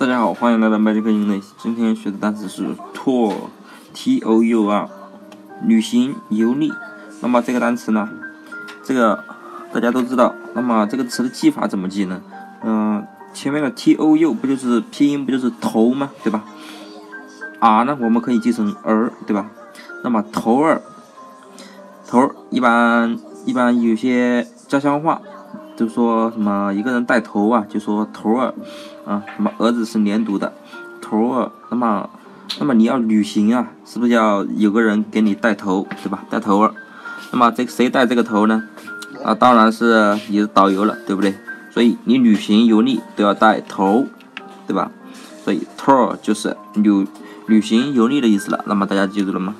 大家好，欢迎来到 Magic English。今天学的单词是 tour，T-O-U-R，旅行游历。那么这个单词呢，这个大家都知道。那么这个词的记法怎么记呢？嗯，前面的 T-O-U 不就是拼音不就是头吗？对吧？R 呢，我们可以记成儿，对吧？那么头儿，头儿一般一般有些家乡话。就说什么一个人带头啊，就说头儿啊，什么儿子是连读的头儿。那么，那么你要旅行啊，是不是要有个人给你带头，对吧？带头儿。那么这谁带这个头呢？啊，当然是你的导游了，对不对？所以你旅行游历都要带头，对吧？所以 tour 就是旅旅行游历的意思了。那么大家记住了吗？